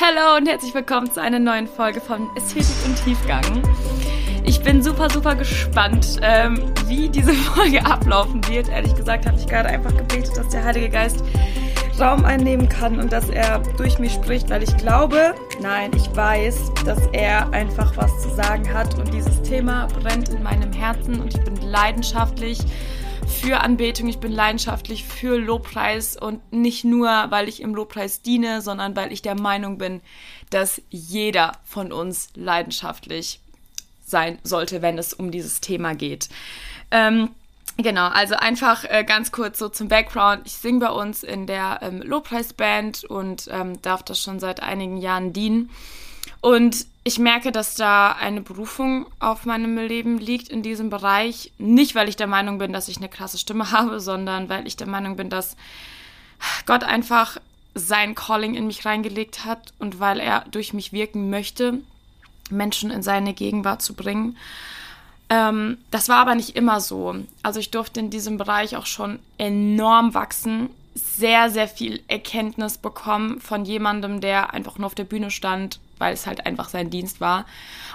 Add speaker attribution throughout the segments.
Speaker 1: Hallo und herzlich willkommen zu einer neuen Folge von Ästhetik und Tiefgang. Ich bin super, super gespannt, ähm, wie diese Folge ablaufen wird. Ehrlich gesagt habe ich gerade einfach gebetet, dass der Heilige Geist Raum einnehmen kann und dass er durch mich spricht, weil ich glaube, nein, ich weiß, dass er einfach was zu sagen hat und dieses Thema brennt in meinem Herzen und ich bin leidenschaftlich für Anbetung, ich bin leidenschaftlich für Lobpreis und nicht nur, weil ich im Lobpreis diene, sondern weil ich der Meinung bin, dass jeder von uns leidenschaftlich sein sollte, wenn es um dieses Thema geht. Ähm, Genau, also einfach äh, ganz kurz so zum Background. Ich singe bei uns in der ähm, Lobpreisband und ähm, darf das schon seit einigen Jahren dienen. Und ich merke, dass da eine Berufung auf meinem Leben liegt in diesem Bereich. Nicht, weil ich der Meinung bin, dass ich eine krasse Stimme habe, sondern weil ich der Meinung bin, dass Gott einfach sein Calling in mich reingelegt hat und weil er durch mich wirken möchte, Menschen in seine Gegenwart zu bringen. Ähm, das war aber nicht immer so. Also ich durfte in diesem Bereich auch schon enorm wachsen, sehr, sehr viel Erkenntnis bekommen von jemandem, der einfach nur auf der Bühne stand, weil es halt einfach sein Dienst war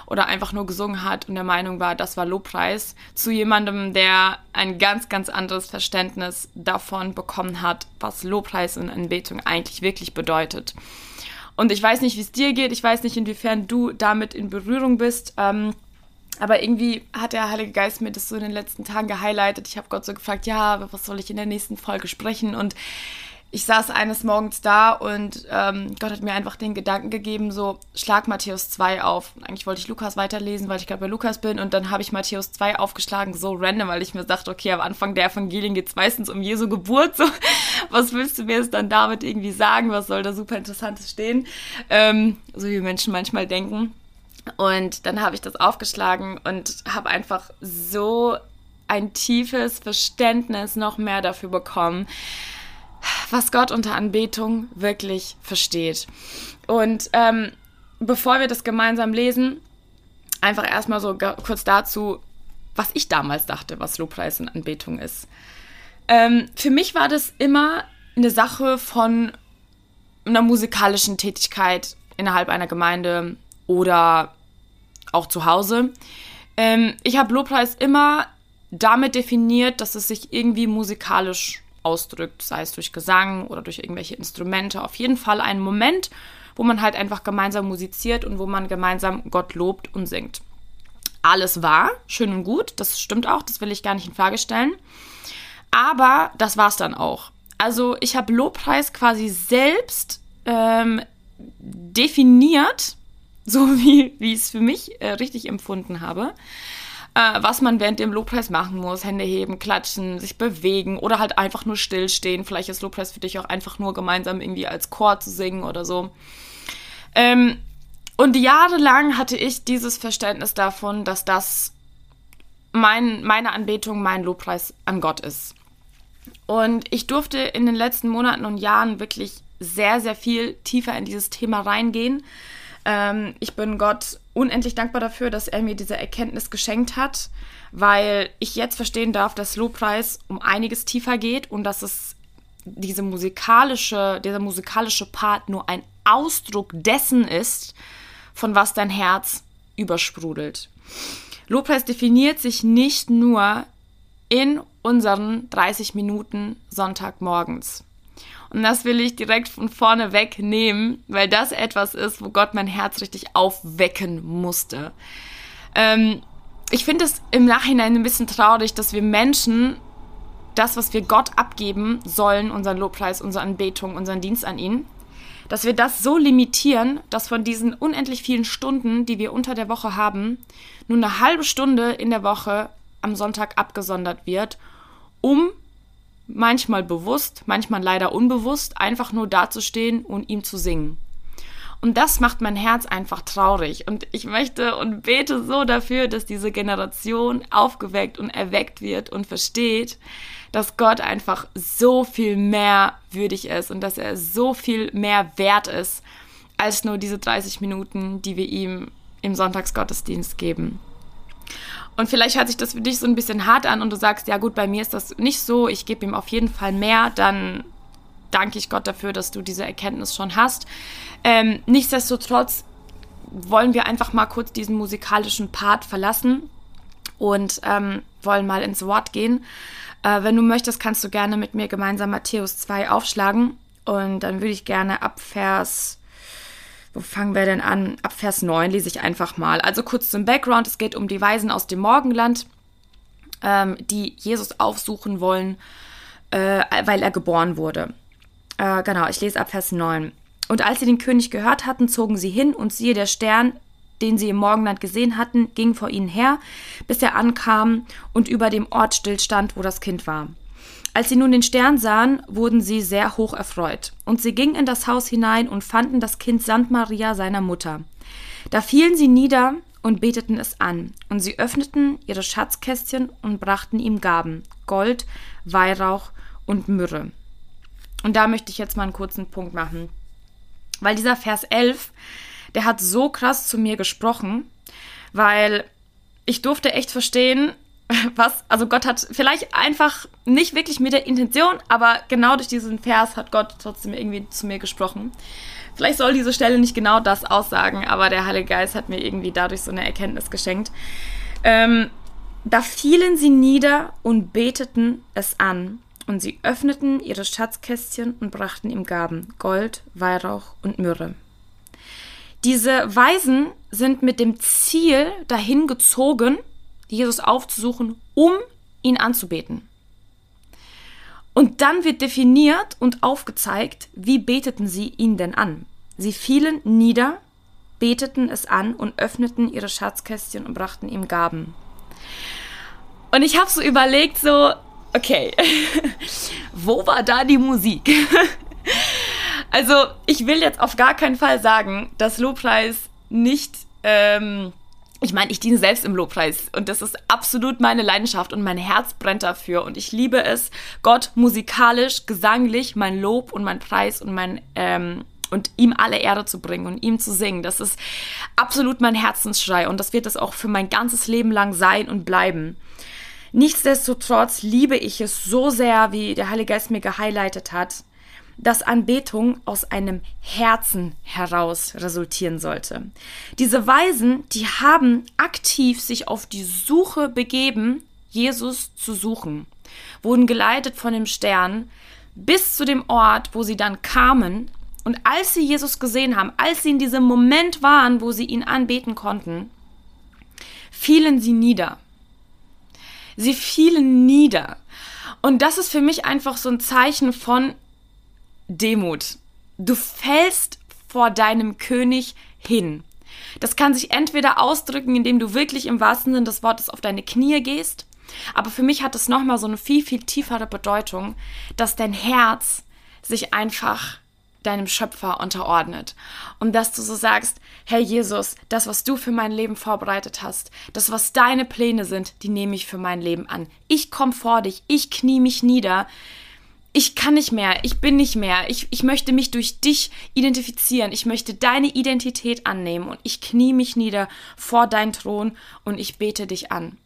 Speaker 1: oder einfach nur gesungen hat und der Meinung war, das war Lobpreis, zu jemandem, der ein ganz, ganz anderes Verständnis davon bekommen hat, was Lobpreis und Anbetung eigentlich wirklich bedeutet. Und ich weiß nicht, wie es dir geht, ich weiß nicht, inwiefern du damit in Berührung bist. Ähm, aber irgendwie hat der Heilige Geist mir das so in den letzten Tagen gehighlightet. Ich habe Gott so gefragt, ja, was soll ich in der nächsten Folge sprechen? Und ich saß eines Morgens da und ähm, Gott hat mir einfach den Gedanken gegeben, so schlag Matthäus 2 auf. Eigentlich wollte ich Lukas weiterlesen, weil ich gerade bei Lukas bin. Und dann habe ich Matthäus 2 aufgeschlagen, so random, weil ich mir dachte, okay, am Anfang der Evangelien geht es meistens um Jesu Geburt, so. Was willst du mir jetzt dann damit irgendwie sagen, was soll da super Interessantes stehen, ähm, so wie Menschen manchmal denken. Und dann habe ich das aufgeschlagen und habe einfach so ein tiefes Verständnis noch mehr dafür bekommen, was Gott unter Anbetung wirklich versteht. Und ähm, bevor wir das gemeinsam lesen, einfach erstmal so kurz dazu, was ich damals dachte, was Lobpreis und Anbetung ist. Ähm, für mich war das immer eine Sache von einer musikalischen Tätigkeit innerhalb einer Gemeinde oder auch zu Hause. Ähm, ich habe Lobpreis immer damit definiert, dass es sich irgendwie musikalisch ausdrückt, sei es durch Gesang oder durch irgendwelche Instrumente. Auf jeden Fall ein Moment, wo man halt einfach gemeinsam musiziert und wo man gemeinsam Gott lobt und singt. Alles war schön und gut, das stimmt auch, das will ich gar nicht in Frage stellen. Aber das war es dann auch. Also ich habe Lobpreis quasi selbst ähm, definiert, so wie, wie ich es für mich äh, richtig empfunden habe äh, was man während dem Lobpreis machen muss. Hände heben, klatschen, sich bewegen oder halt einfach nur stillstehen. Vielleicht ist Lobpreis für dich auch einfach nur gemeinsam irgendwie als Chor zu singen oder so. Ähm, und jahrelang hatte ich dieses Verständnis davon, dass das mein, meine Anbetung, mein Lobpreis an Gott ist. Und ich durfte in den letzten Monaten und Jahren wirklich sehr, sehr viel tiefer in dieses Thema reingehen. Ähm, ich bin Gott unendlich dankbar dafür, dass er mir diese Erkenntnis geschenkt hat, weil ich jetzt verstehen darf, dass Lobpreis um einiges tiefer geht und dass es diese musikalische, dieser musikalische Part nur ein Ausdruck dessen ist, von was dein Herz übersprudelt. Lobpreis definiert sich nicht nur in unseren 30 Minuten Sonntagmorgens. Und das will ich direkt von vorne wegnehmen, weil das etwas ist, wo Gott mein Herz richtig aufwecken musste. Ähm, ich finde es im Nachhinein ein bisschen traurig, dass wir Menschen das, was wir Gott abgeben sollen, unseren Lobpreis, unsere Anbetung, unseren Dienst an ihn, dass wir das so limitieren, dass von diesen unendlich vielen Stunden, die wir unter der Woche haben, nur eine halbe Stunde in der Woche am Sonntag abgesondert wird, um manchmal bewusst, manchmal leider unbewusst, einfach nur dazustehen und ihm zu singen. Und das macht mein Herz einfach traurig. Und ich möchte und bete so dafür, dass diese Generation aufgeweckt und erweckt wird und versteht, dass Gott einfach so viel mehr würdig ist und dass er so viel mehr wert ist, als nur diese 30 Minuten, die wir ihm im Sonntagsgottesdienst geben. Und vielleicht hört sich das für dich so ein bisschen hart an und du sagst, ja gut, bei mir ist das nicht so, ich gebe ihm auf jeden Fall mehr, dann danke ich Gott dafür, dass du diese Erkenntnis schon hast. Ähm, nichtsdestotrotz wollen wir einfach mal kurz diesen musikalischen Part verlassen und ähm, wollen mal ins Wort gehen. Äh, wenn du möchtest, kannst du gerne mit mir gemeinsam Matthäus 2 aufschlagen. Und dann würde ich gerne ab Vers, wo fangen wir denn an? Ab Vers 9 lese ich einfach mal. Also kurz zum Background. Es geht um die Weisen aus dem Morgenland, ähm, die Jesus aufsuchen wollen, äh, weil er geboren wurde. Äh, genau, ich lese ab Vers 9. Und als sie den König gehört hatten, zogen sie hin und siehe, der Stern, den sie im Morgenland gesehen hatten, ging vor ihnen her, bis er ankam und über dem Ort stillstand, wo das Kind war. Als sie nun den Stern sahen, wurden sie sehr hoch erfreut. Und sie gingen in das Haus hinein und fanden das Kind samt Maria, seiner Mutter. Da fielen sie nieder und beteten es an. Und sie öffneten ihre Schatzkästchen und brachten ihm Gaben, Gold, Weihrauch und Myrrhe. Und da möchte ich jetzt mal einen kurzen Punkt machen. Weil dieser Vers 11 der hat so krass zu mir gesprochen, weil ich durfte echt verstehen, was, also Gott hat vielleicht einfach nicht wirklich mit der Intention, aber genau durch diesen Vers hat Gott trotzdem irgendwie zu mir gesprochen. Vielleicht soll diese Stelle nicht genau das aussagen, aber der Heilige Geist hat mir irgendwie dadurch so eine Erkenntnis geschenkt. Ähm, da fielen sie nieder und beteten es an, und sie öffneten ihre Schatzkästchen und brachten ihm Gaben, Gold, Weihrauch und Myrrhe. Diese Weisen sind mit dem Ziel dahin gezogen, Jesus aufzusuchen, um ihn anzubeten. Und dann wird definiert und aufgezeigt, wie beteten sie ihn denn an. Sie fielen nieder, beteten es an und öffneten ihre Schatzkästchen und brachten ihm Gaben. Und ich habe so überlegt, so, okay, wo war da die Musik? Also, ich will jetzt auf gar keinen Fall sagen, dass Lobpreis nicht. Ähm, ich meine, ich diene selbst im Lobpreis und das ist absolut meine Leidenschaft und mein Herz brennt dafür und ich liebe es, Gott musikalisch, gesanglich mein Lob und mein Preis und mein ähm, und ihm alle Erde zu bringen und ihm zu singen. Das ist absolut mein Herzensschrei und das wird es auch für mein ganzes Leben lang sein und bleiben. Nichtsdestotrotz liebe ich es so sehr, wie der Heilige Geist mir gehighlightet hat, dass Anbetung aus einem Herzen heraus resultieren sollte. Diese Weisen, die haben aktiv sich auf die Suche begeben, Jesus zu suchen, wurden geleitet von dem Stern bis zu dem Ort, wo sie dann kamen. Und als sie Jesus gesehen haben, als sie in diesem Moment waren, wo sie ihn anbeten konnten, fielen sie nieder. Sie fielen nieder. Und das ist für mich einfach so ein Zeichen von, Demut. Du fällst vor deinem König hin. Das kann sich entweder ausdrücken, indem du wirklich im wahrsten Sinne des Wortes auf deine Knie gehst, aber für mich hat es nochmal so eine viel, viel tiefere Bedeutung, dass dein Herz sich einfach deinem Schöpfer unterordnet. Und dass du so sagst, Herr Jesus, das, was du für mein Leben vorbereitet hast, das, was deine Pläne sind, die nehme ich für mein Leben an. Ich komme vor dich, ich knie mich nieder, ich kann nicht mehr, ich bin nicht mehr, ich, ich möchte mich durch dich identifizieren, ich möchte deine Identität annehmen und ich knie mich nieder vor dein Thron und ich bete dich an.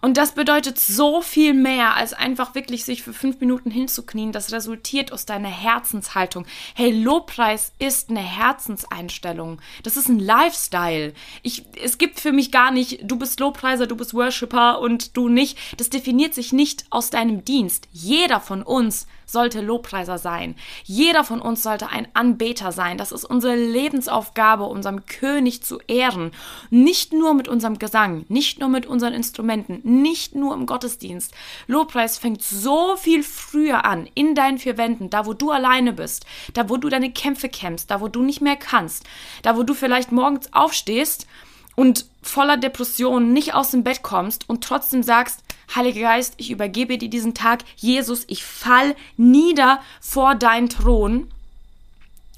Speaker 1: Und das bedeutet so viel mehr, als einfach wirklich sich für fünf Minuten hinzuknien. Das resultiert aus deiner Herzenshaltung. Hey, Lobpreis ist eine Herzenseinstellung. Das ist ein Lifestyle. Ich, es gibt für mich gar nicht, du bist Lobpreiser, du bist Worshipper und du nicht. Das definiert sich nicht aus deinem Dienst. Jeder von uns sollte Lobpreiser sein. Jeder von uns sollte ein Anbeter sein. Das ist unsere Lebensaufgabe, unserem König zu ehren. Nicht nur mit unserem Gesang, nicht nur mit unseren Instrumenten, nicht nur im Gottesdienst. Lobpreis fängt so viel früher an, in deinen vier Wänden, da wo du alleine bist, da wo du deine Kämpfe kämpfst, da wo du nicht mehr kannst, da wo du vielleicht morgens aufstehst und voller Depression nicht aus dem Bett kommst und trotzdem sagst, Heiliger Geist, ich übergebe dir diesen Tag. Jesus, ich fall nieder vor deinen Thron.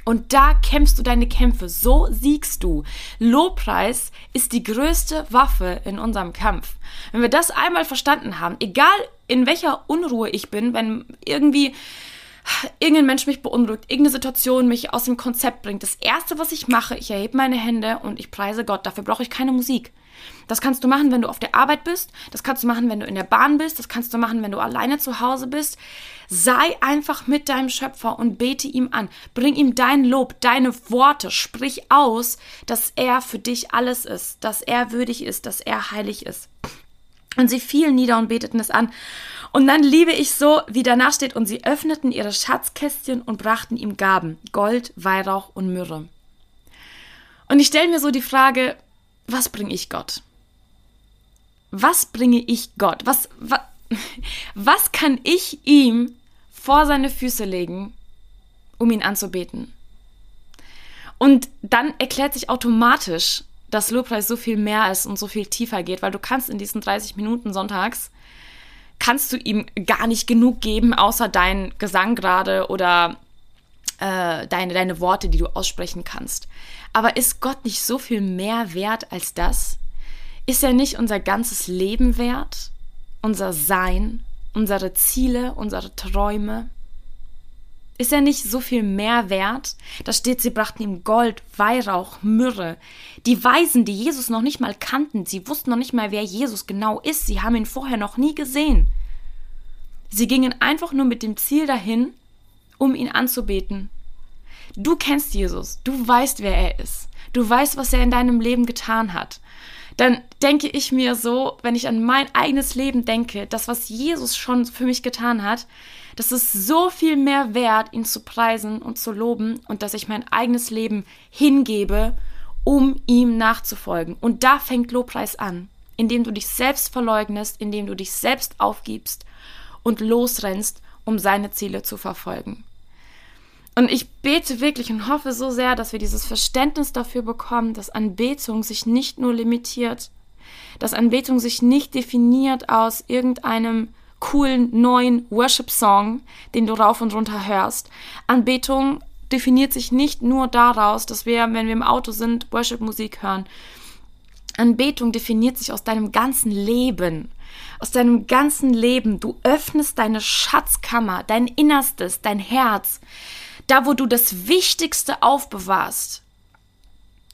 Speaker 1: Und da kämpfst du deine Kämpfe, so siegst du. Lobpreis ist die größte Waffe in unserem Kampf. Wenn wir das einmal verstanden haben, egal in welcher Unruhe ich bin, wenn irgendwie irgendein Mensch mich beunruhigt, irgendeine Situation mich aus dem Konzept bringt, das Erste, was ich mache, ich erhebe meine Hände und ich preise Gott. Dafür brauche ich keine Musik. Das kannst du machen, wenn du auf der Arbeit bist. Das kannst du machen, wenn du in der Bahn bist. Das kannst du machen, wenn du alleine zu Hause bist. Sei einfach mit deinem Schöpfer und bete ihm an. Bring ihm dein Lob, deine Worte. Sprich aus, dass er für dich alles ist, dass er würdig ist, dass er heilig ist. Und sie fielen nieder und beteten es an. Und dann liebe ich so, wie danach steht, und sie öffneten ihre Schatzkästchen und brachten ihm Gaben, Gold, Weihrauch und Myrrhe. Und ich stelle mir so die Frage, was bringe ich Gott? Was bringe ich Gott? Was, was, was kann ich ihm vor seine Füße legen, um ihn anzubeten? Und dann erklärt sich automatisch, dass Lobpreis so viel mehr ist und so viel tiefer geht, weil du kannst in diesen 30 Minuten sonntags, kannst du ihm gar nicht genug geben, außer dein Gesang gerade oder äh, deine, deine Worte, die du aussprechen kannst. Aber ist Gott nicht so viel mehr wert als das? Ist er nicht unser ganzes Leben wert? Unser Sein, unsere Ziele, unsere Träume? Ist er nicht so viel mehr wert? Da steht, sie brachten ihm Gold, Weihrauch, Myrrhe. Die Weisen, die Jesus noch nicht mal kannten, sie wussten noch nicht mal, wer Jesus genau ist. Sie haben ihn vorher noch nie gesehen. Sie gingen einfach nur mit dem Ziel dahin, um ihn anzubeten. Du kennst Jesus, du weißt, wer er ist. Du weißt, was er in deinem Leben getan hat dann denke ich mir so, wenn ich an mein eigenes Leben denke, das, was Jesus schon für mich getan hat, das ist so viel mehr wert, ihn zu preisen und zu loben und dass ich mein eigenes Leben hingebe, um ihm nachzufolgen. Und da fängt Lobpreis an, indem du dich selbst verleugnest, indem du dich selbst aufgibst und losrennst, um seine Ziele zu verfolgen. Und ich bete wirklich und hoffe so sehr, dass wir dieses Verständnis dafür bekommen, dass Anbetung sich nicht nur limitiert, dass Anbetung sich nicht definiert aus irgendeinem coolen neuen Worship-Song, den du rauf und runter hörst. Anbetung definiert sich nicht nur daraus, dass wir, wenn wir im Auto sind, Worship-Musik hören. Anbetung definiert sich aus deinem ganzen Leben. Aus deinem ganzen Leben. Du öffnest deine Schatzkammer, dein Innerstes, dein Herz da wo du das Wichtigste aufbewahrst.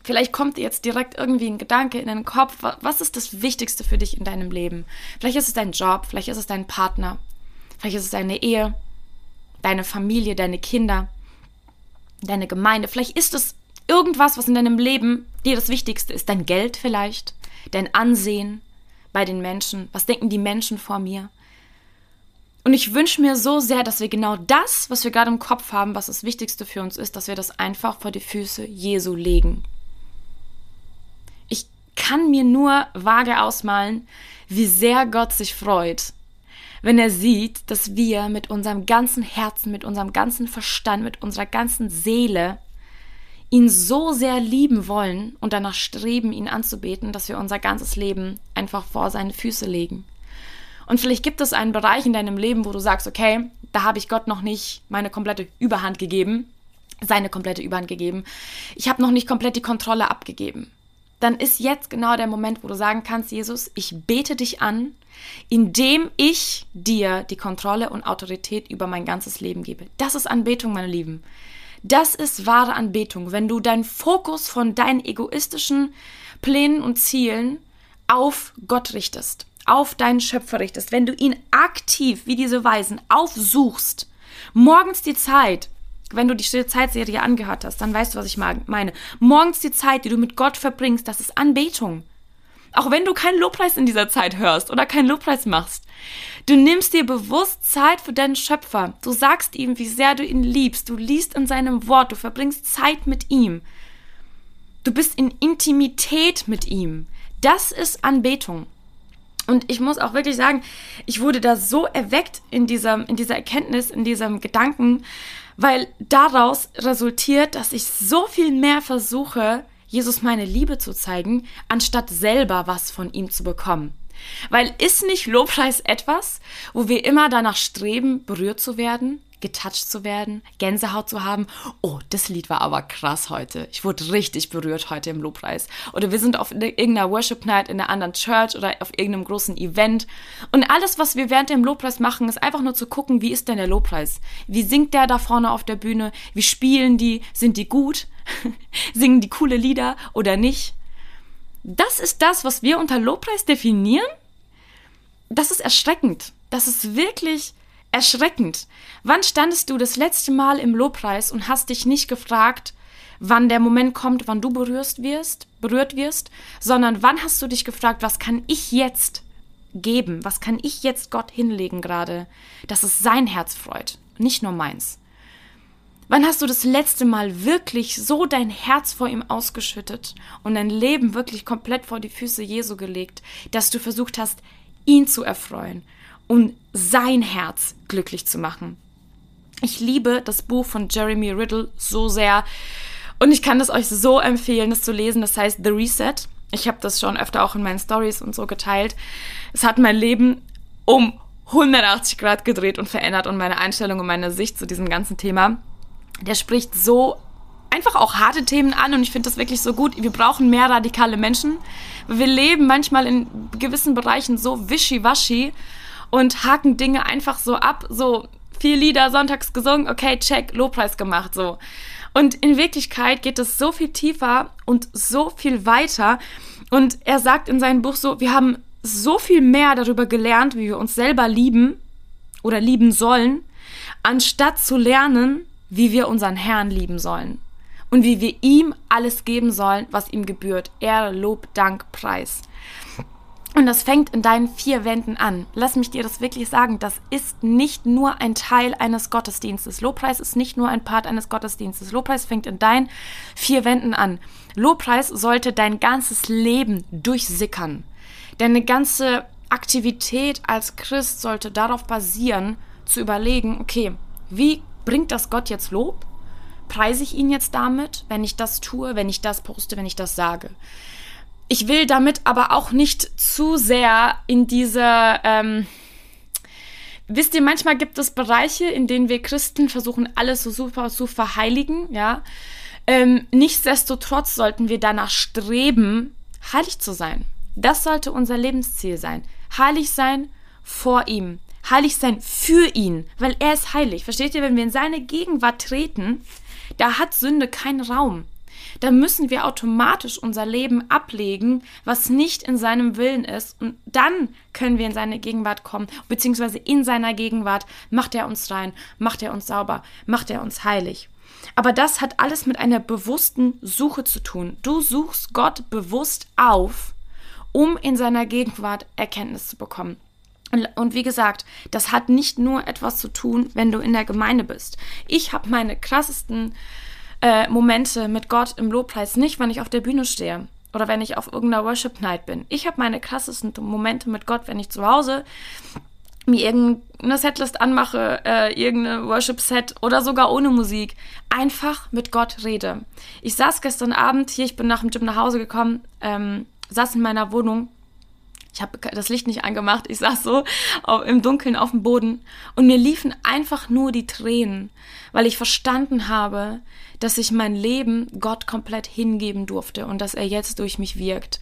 Speaker 1: Vielleicht kommt dir jetzt direkt irgendwie ein Gedanke in den Kopf, was ist das Wichtigste für dich in deinem Leben? Vielleicht ist es dein Job, vielleicht ist es dein Partner, vielleicht ist es deine Ehe, deine Familie, deine Kinder, deine Gemeinde, vielleicht ist es irgendwas, was in deinem Leben dir das Wichtigste ist, dein Geld vielleicht, dein Ansehen bei den Menschen, was denken die Menschen vor mir? Und ich wünsche mir so sehr, dass wir genau das, was wir gerade im Kopf haben, was das Wichtigste für uns ist, dass wir das einfach vor die Füße Jesu legen. Ich kann mir nur vage ausmalen, wie sehr Gott sich freut, wenn er sieht, dass wir mit unserem ganzen Herzen, mit unserem ganzen Verstand, mit unserer ganzen Seele ihn so sehr lieben wollen und danach streben, ihn anzubeten, dass wir unser ganzes Leben einfach vor seine Füße legen. Und vielleicht gibt es einen Bereich in deinem Leben, wo du sagst, okay, da habe ich Gott noch nicht meine komplette Überhand gegeben, seine komplette Überhand gegeben. Ich habe noch nicht komplett die Kontrolle abgegeben. Dann ist jetzt genau der Moment, wo du sagen kannst, Jesus, ich bete dich an, indem ich dir die Kontrolle und Autorität über mein ganzes Leben gebe. Das ist Anbetung, meine Lieben. Das ist wahre Anbetung, wenn du deinen Fokus von deinen egoistischen Plänen und Zielen auf Gott richtest auf deinen Schöpfer richtest, wenn du ihn aktiv, wie diese Weisen, aufsuchst, morgens die Zeit, wenn du die Stille Zeitserie angehört hast, dann weißt du, was ich meine. Morgens die Zeit, die du mit Gott verbringst, das ist Anbetung. Auch wenn du keinen Lobpreis in dieser Zeit hörst oder keinen Lobpreis machst. Du nimmst dir bewusst Zeit für deinen Schöpfer. Du sagst ihm, wie sehr du ihn liebst. Du liest in seinem Wort. Du verbringst Zeit mit ihm. Du bist in Intimität mit ihm. Das ist Anbetung. Und ich muss auch wirklich sagen, ich wurde da so erweckt in dieser, in dieser Erkenntnis, in diesem Gedanken, weil daraus resultiert, dass ich so viel mehr versuche, Jesus meine Liebe zu zeigen, anstatt selber was von ihm zu bekommen. Weil ist nicht Lobpreis etwas, wo wir immer danach streben, berührt zu werden, getoucht zu werden, Gänsehaut zu haben. Oh, das Lied war aber krass heute. Ich wurde richtig berührt heute im Lobpreis. Oder wir sind auf irgendeiner Worship Night in einer anderen Church oder auf irgendeinem großen Event. Und alles, was wir während dem Lobpreis machen, ist einfach nur zu gucken, wie ist denn der Lobpreis? Wie singt der da vorne auf der Bühne? Wie spielen die? Sind die gut? Singen die coole Lieder oder nicht? Das ist das, was wir unter Lobpreis definieren? Das ist erschreckend. Das ist wirklich erschreckend. Wann standest du das letzte Mal im Lobpreis und hast dich nicht gefragt, wann der Moment kommt, wann du berührt wirst, berührt wirst, sondern wann hast du dich gefragt, was kann ich jetzt geben? Was kann ich jetzt Gott hinlegen gerade, dass es sein Herz freut, nicht nur meins? Wann hast du das letzte Mal wirklich so dein Herz vor ihm ausgeschüttet und dein Leben wirklich komplett vor die Füße Jesu gelegt, dass du versucht hast, ihn zu erfreuen und sein Herz glücklich zu machen? Ich liebe das Buch von Jeremy Riddle so sehr und ich kann es euch so empfehlen, das zu lesen. Das heißt The Reset. Ich habe das schon öfter auch in meinen Stories und so geteilt. Es hat mein Leben um 180 Grad gedreht und verändert und meine Einstellung und meine Sicht zu diesem ganzen Thema der spricht so einfach auch harte Themen an und ich finde das wirklich so gut. Wir brauchen mehr radikale Menschen. Wir leben manchmal in gewissen Bereichen so wischiwaschi und haken Dinge einfach so ab, so vier Lieder sonntags gesungen, okay, check, Lobpreis gemacht, so. Und in Wirklichkeit geht es so viel tiefer und so viel weiter. Und er sagt in seinem Buch so, wir haben so viel mehr darüber gelernt, wie wir uns selber lieben oder lieben sollen, anstatt zu lernen, wie wir unseren Herrn lieben sollen und wie wir ihm alles geben sollen, was ihm gebührt. Ehre, Lob, Dank, Preis. Und das fängt in deinen vier Wänden an. Lass mich dir das wirklich sagen. Das ist nicht nur ein Teil eines Gottesdienstes. Lobpreis ist nicht nur ein Part eines Gottesdienstes. Lobpreis fängt in deinen vier Wänden an. Lobpreis sollte dein ganzes Leben durchsickern. Deine ganze Aktivität als Christ sollte darauf basieren, zu überlegen, okay, wie bringt das Gott jetzt Lob? Preise ich ihn jetzt damit, wenn ich das tue, wenn ich das poste, wenn ich das sage? Ich will damit aber auch nicht zu sehr in diese, ähm, wisst ihr, manchmal gibt es Bereiche, in denen wir Christen versuchen, alles so super zu verheiligen, ja. Ähm, nichtsdestotrotz sollten wir danach streben, heilig zu sein. Das sollte unser Lebensziel sein. Heilig sein vor ihm heilig sein für ihn, weil er ist heilig. Versteht ihr, wenn wir in seine Gegenwart treten, da hat Sünde keinen Raum. Da müssen wir automatisch unser Leben ablegen, was nicht in seinem Willen ist. Und dann können wir in seine Gegenwart kommen, beziehungsweise in seiner Gegenwart macht er uns rein, macht er uns sauber, macht er uns heilig. Aber das hat alles mit einer bewussten Suche zu tun. Du suchst Gott bewusst auf, um in seiner Gegenwart Erkenntnis zu bekommen. Und wie gesagt, das hat nicht nur etwas zu tun, wenn du in der Gemeinde bist. Ich habe meine krassesten äh, Momente mit Gott im Lobpreis nicht, wenn ich auf der Bühne stehe oder wenn ich auf irgendeiner Worship Night bin. Ich habe meine krassesten Momente mit Gott, wenn ich zu Hause mir irgendeine Setlist anmache, äh, irgendeine Worship-Set oder sogar ohne Musik, einfach mit Gott rede. Ich saß gestern Abend hier, ich bin nach dem Gym nach Hause gekommen, ähm, saß in meiner Wohnung ich habe das Licht nicht angemacht. Ich saß so im Dunkeln auf dem Boden und mir liefen einfach nur die Tränen, weil ich verstanden habe, dass ich mein Leben Gott komplett hingeben durfte und dass er jetzt durch mich wirkt.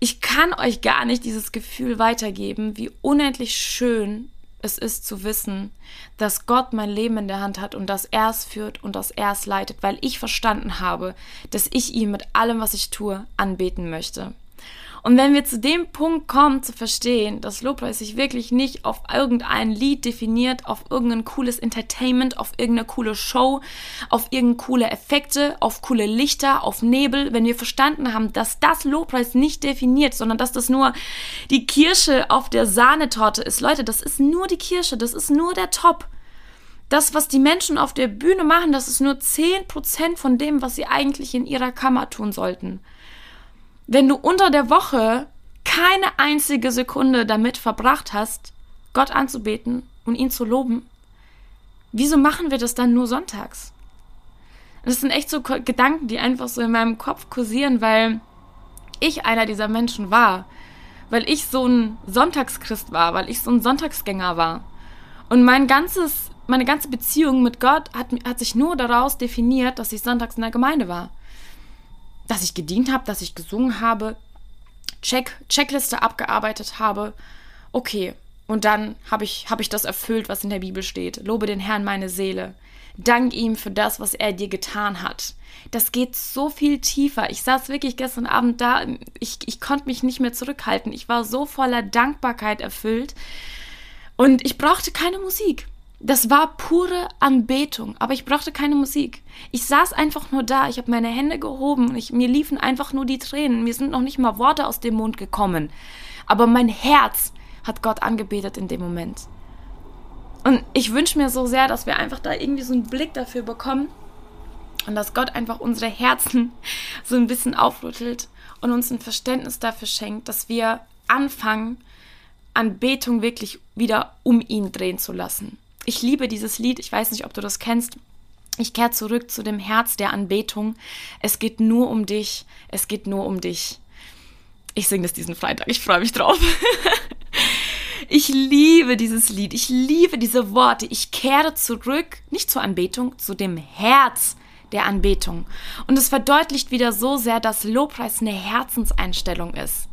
Speaker 1: Ich kann euch gar nicht dieses Gefühl weitergeben, wie unendlich schön es ist zu wissen, dass Gott mein Leben in der Hand hat und dass er es führt und dass er es leitet, weil ich verstanden habe, dass ich ihm mit allem, was ich tue, anbeten möchte. Und wenn wir zu dem Punkt kommen, zu verstehen, dass Lobpreis sich wirklich nicht auf irgendein Lied definiert, auf irgendein cooles Entertainment, auf irgendeine coole Show, auf irgendeine coole Effekte, auf coole Lichter, auf Nebel, wenn wir verstanden haben, dass das Lobpreis nicht definiert, sondern dass das nur die Kirsche auf der Sahnetorte ist. Leute, das ist nur die Kirsche, das ist nur der Top. Das, was die Menschen auf der Bühne machen, das ist nur 10% von dem, was sie eigentlich in ihrer Kammer tun sollten wenn du unter der Woche keine einzige Sekunde damit verbracht hast, Gott anzubeten und ihn zu loben, wieso machen wir das dann nur sonntags? Das sind echt so Gedanken, die einfach so in meinem Kopf kursieren, weil ich einer dieser Menschen war, weil ich so ein Sonntagschrist war, weil ich so ein Sonntagsgänger war. Und mein ganzes meine ganze Beziehung mit Gott hat, hat sich nur daraus definiert, dass ich sonntags in der Gemeinde war. Dass ich gedient habe, dass ich gesungen habe, Check, Checkliste abgearbeitet habe. Okay, und dann habe ich, hab ich das erfüllt, was in der Bibel steht. Lobe den Herrn meine Seele. Dank ihm für das, was er dir getan hat. Das geht so viel tiefer. Ich saß wirklich gestern Abend da, ich, ich konnte mich nicht mehr zurückhalten. Ich war so voller Dankbarkeit erfüllt. Und ich brauchte keine Musik. Das war pure Anbetung, aber ich brauchte keine Musik. Ich saß einfach nur da, ich habe meine Hände gehoben und ich, mir liefen einfach nur die Tränen. Mir sind noch nicht mal Worte aus dem Mund gekommen. Aber mein Herz hat Gott angebetet in dem Moment. Und ich wünsche mir so sehr, dass wir einfach da irgendwie so einen Blick dafür bekommen und dass Gott einfach unsere Herzen so ein bisschen aufrüttelt und uns ein Verständnis dafür schenkt, dass wir anfangen, Anbetung wirklich wieder um ihn drehen zu lassen. Ich liebe dieses Lied, ich weiß nicht, ob du das kennst. Ich kehre zurück zu dem Herz der Anbetung. Es geht nur um dich, es geht nur um dich. Ich singe das diesen Freitag, ich freue mich drauf. Ich liebe dieses Lied. Ich liebe diese Worte. Ich kehre zurück, nicht zur Anbetung, zu dem Herz der Anbetung. Und es verdeutlicht wieder so sehr, dass Lobpreis eine Herzenseinstellung ist.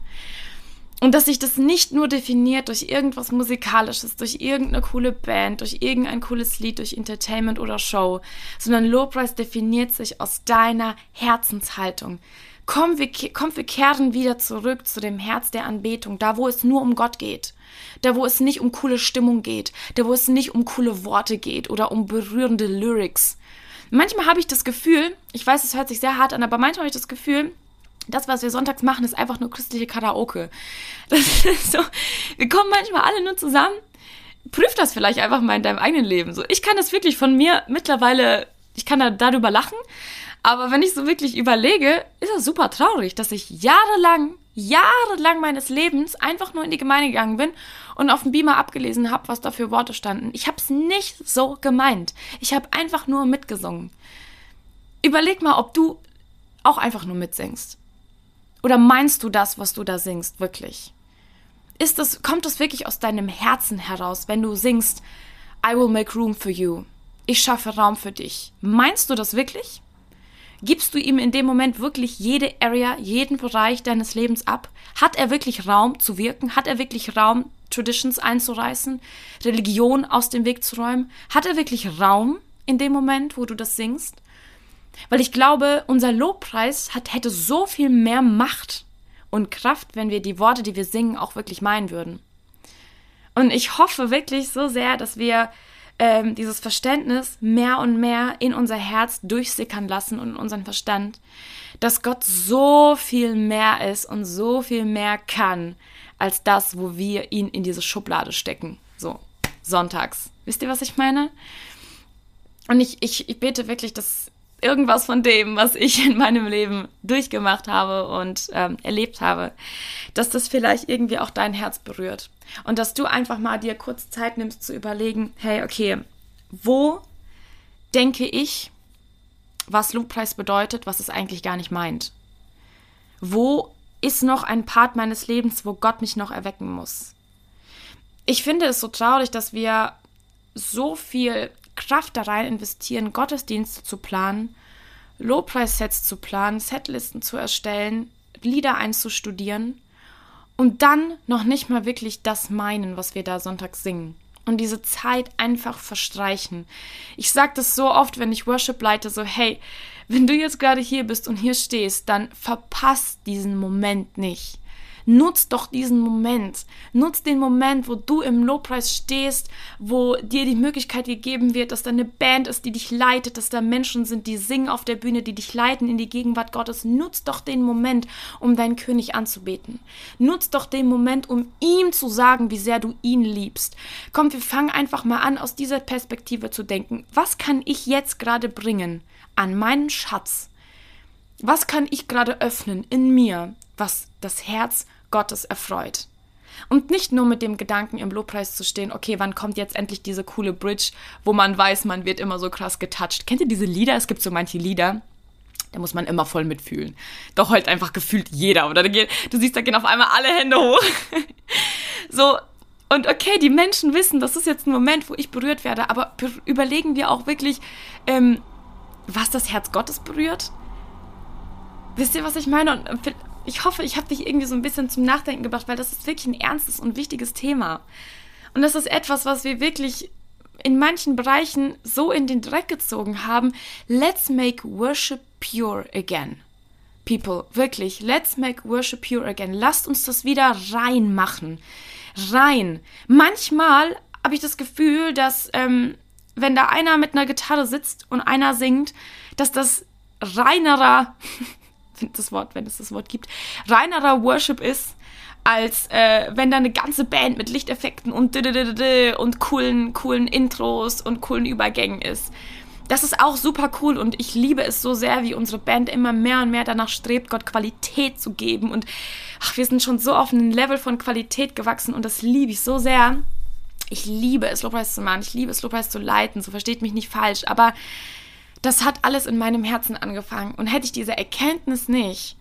Speaker 1: Und dass sich das nicht nur definiert durch irgendwas Musikalisches, durch irgendeine coole Band, durch irgendein cooles Lied, durch Entertainment oder Show, sondern Lobpreis definiert sich aus deiner Herzenshaltung. Komm wir, komm, wir kehren wieder zurück zu dem Herz der Anbetung, da wo es nur um Gott geht. Da wo es nicht um coole Stimmung geht, da wo es nicht um coole Worte geht oder um berührende Lyrics. Manchmal habe ich das Gefühl, ich weiß, es hört sich sehr hart an, aber manchmal habe ich das Gefühl, das, was wir sonntags machen, ist einfach nur christliche Karaoke. Das ist so, wir kommen manchmal alle nur zusammen. Prüf das vielleicht einfach mal in deinem eigenen Leben. So, ich kann das wirklich von mir mittlerweile, ich kann da darüber lachen, aber wenn ich so wirklich überlege, ist das super traurig, dass ich jahrelang, jahrelang meines Lebens einfach nur in die Gemeinde gegangen bin und auf dem Beamer abgelesen habe, was da für Worte standen. Ich habe es nicht so gemeint. Ich habe einfach nur mitgesungen. Überleg mal, ob du auch einfach nur mitsingst. Oder meinst du das, was du da singst, wirklich? Ist das, kommt das wirklich aus deinem Herzen heraus, wenn du singst, I will make room for you? Ich schaffe Raum für dich. Meinst du das wirklich? Gibst du ihm in dem Moment wirklich jede Area, jeden Bereich deines Lebens ab? Hat er wirklich Raum zu wirken? Hat er wirklich Raum, Traditions einzureißen? Religion aus dem Weg zu räumen? Hat er wirklich Raum in dem Moment, wo du das singst? Weil ich glaube, unser Lobpreis hat, hätte so viel mehr Macht und Kraft, wenn wir die Worte, die wir singen, auch wirklich meinen würden. Und ich hoffe wirklich so sehr, dass wir ähm, dieses Verständnis mehr und mehr in unser Herz durchsickern lassen und in unseren Verstand, dass Gott so viel mehr ist und so viel mehr kann, als das, wo wir ihn in diese Schublade stecken. So, sonntags. Wisst ihr, was ich meine? Und ich, ich, ich bete wirklich, dass irgendwas von dem, was ich in meinem Leben durchgemacht habe und ähm, erlebt habe, dass das vielleicht irgendwie auch dein Herz berührt. Und dass du einfach mal dir kurz Zeit nimmst zu überlegen, hey, okay, wo denke ich, was Lobpreis bedeutet, was es eigentlich gar nicht meint? Wo ist noch ein Part meines Lebens, wo Gott mich noch erwecken muss? Ich finde es so traurig, dass wir so viel Kraft da rein investieren, Gottesdienste zu planen, Lobpreissets zu planen, Setlisten zu erstellen, Lieder einzustudieren und dann noch nicht mal wirklich das meinen, was wir da sonntags singen. Und diese Zeit einfach verstreichen. Ich sage das so oft, wenn ich Worship leite, so hey, wenn du jetzt gerade hier bist und hier stehst, dann verpasst diesen Moment nicht. Nutz doch diesen Moment. Nutz den Moment, wo du im Lobpreis stehst, wo dir die Möglichkeit gegeben wird, dass da eine Band ist, die dich leitet, dass da Menschen sind, die singen auf der Bühne, die dich leiten in die Gegenwart Gottes. Nutz doch den Moment, um deinen König anzubeten. Nutz doch den Moment, um ihm zu sagen, wie sehr du ihn liebst. Komm, wir fangen einfach mal an, aus dieser Perspektive zu denken. Was kann ich jetzt gerade bringen an meinen Schatz? Was kann ich gerade öffnen in mir, was das Herz Gottes erfreut? Und nicht nur mit dem Gedanken im Lobpreis zu stehen, okay, wann kommt jetzt endlich diese coole Bridge, wo man weiß, man wird immer so krass getouched. Kennt ihr diese Lieder? Es gibt so manche Lieder, da muss man immer voll mitfühlen. Doch halt einfach gefühlt jeder. Oder du siehst, da gehen auf einmal alle Hände hoch. so, Und okay, die Menschen wissen, das ist jetzt ein Moment, wo ich berührt werde, aber überlegen wir auch wirklich, ähm, was das Herz Gottes berührt? Wisst ihr, was ich meine? Und ich hoffe, ich habe dich irgendwie so ein bisschen zum Nachdenken gebracht, weil das ist wirklich ein ernstes und wichtiges Thema. Und das ist etwas, was wir wirklich in manchen Bereichen so in den Dreck gezogen haben. Let's make worship pure again. People, wirklich, let's make worship pure again. Lasst uns das wieder reinmachen. Rein. Manchmal habe ich das Gefühl, dass ähm, wenn da einer mit einer Gitarre sitzt und einer singt, dass das reinerer das Wort, wenn es das Wort gibt, reinerer Worship ist, als äh, wenn da eine ganze Band mit Lichteffekten und und coolen, coolen Intros und coolen Übergängen ist. Das ist auch super cool und ich liebe es so sehr, wie unsere Band immer mehr und mehr danach strebt, Gott Qualität zu geben. Und ach, wir sind schon so auf ein Level von Qualität gewachsen und das liebe ich so sehr. Ich liebe es, Lobpreis zu machen, ich liebe es, Lobpreis zu leiten, so versteht mich nicht falsch, aber das hat alles in meinem Herzen angefangen. Und hätte ich diese Erkenntnis nicht,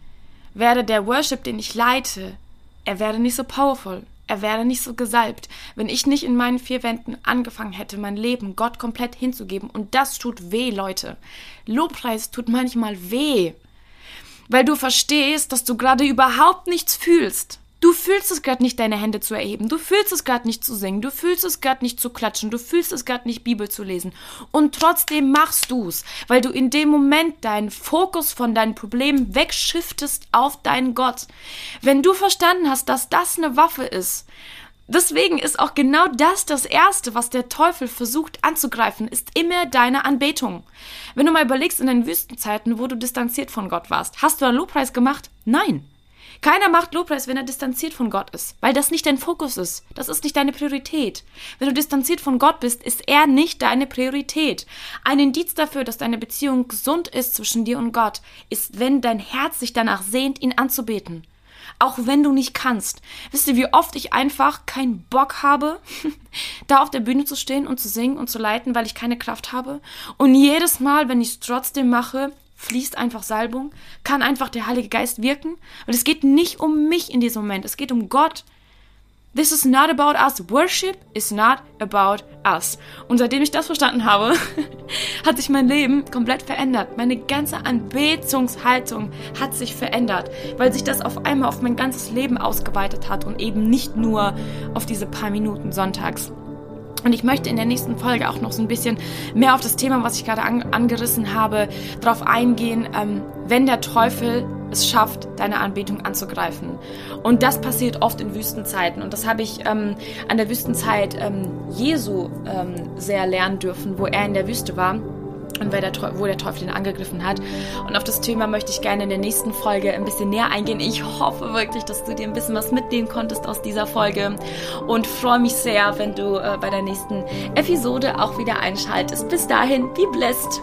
Speaker 1: wäre der Worship, den ich leite, er wäre nicht so powerful. Er wäre nicht so gesalbt, wenn ich nicht in meinen vier Wänden angefangen hätte, mein Leben Gott komplett hinzugeben. Und das tut weh, Leute. Lobpreis tut manchmal weh, weil du verstehst, dass du gerade überhaupt nichts fühlst. Du fühlst es gerade nicht, deine Hände zu erheben. Du fühlst es gerade nicht zu singen. Du fühlst es gerade nicht zu klatschen. Du fühlst es gerade nicht, Bibel zu lesen. Und trotzdem machst du's, weil du in dem Moment deinen Fokus von deinen Problemen wegschiftest auf deinen Gott. Wenn du verstanden hast, dass das eine Waffe ist, Deswegen ist auch genau das das Erste, was der Teufel versucht anzugreifen, ist immer deine Anbetung. Wenn du mal überlegst in den Wüstenzeiten, wo du distanziert von Gott warst, hast du einen Lobpreis gemacht? Nein. Keiner macht Lobpreis, wenn er distanziert von Gott ist, weil das nicht dein Fokus ist. Das ist nicht deine Priorität. Wenn du distanziert von Gott bist, ist er nicht deine Priorität. Ein Indiz dafür, dass deine Beziehung gesund ist zwischen dir und Gott, ist, wenn dein Herz sich danach sehnt, ihn anzubeten. Auch wenn du nicht kannst. Wisst ihr, wie oft ich einfach keinen Bock habe, da auf der Bühne zu stehen und zu singen und zu leiten, weil ich keine Kraft habe? Und jedes Mal, wenn ich es trotzdem mache, fließt einfach Salbung, kann einfach der Heilige Geist wirken. Und es geht nicht um mich in diesem Moment, es geht um Gott. This is not about us. Worship is not about us. Und seitdem ich das verstanden habe, hat sich mein Leben komplett verändert. Meine ganze Anbetungshaltung hat sich verändert, weil sich das auf einmal auf mein ganzes Leben ausgeweitet hat und eben nicht nur auf diese paar Minuten sonntags. Und ich möchte in der nächsten Folge auch noch so ein bisschen mehr auf das Thema, was ich gerade an, angerissen habe, darauf eingehen, ähm, wenn der Teufel es schafft, deine Anbetung anzugreifen. Und das passiert oft in Wüstenzeiten. Und das habe ich ähm, an der Wüstenzeit ähm, Jesu ähm, sehr lernen dürfen, wo er in der Wüste war und der, wo der Teufel ihn angegriffen hat. Und auf das Thema möchte ich gerne in der nächsten Folge ein bisschen näher eingehen. Ich hoffe wirklich, dass du dir ein bisschen was mitnehmen konntest aus dieser Folge und freue mich sehr, wenn du äh, bei der nächsten Episode auch wieder einschaltest. Bis dahin, be blessed!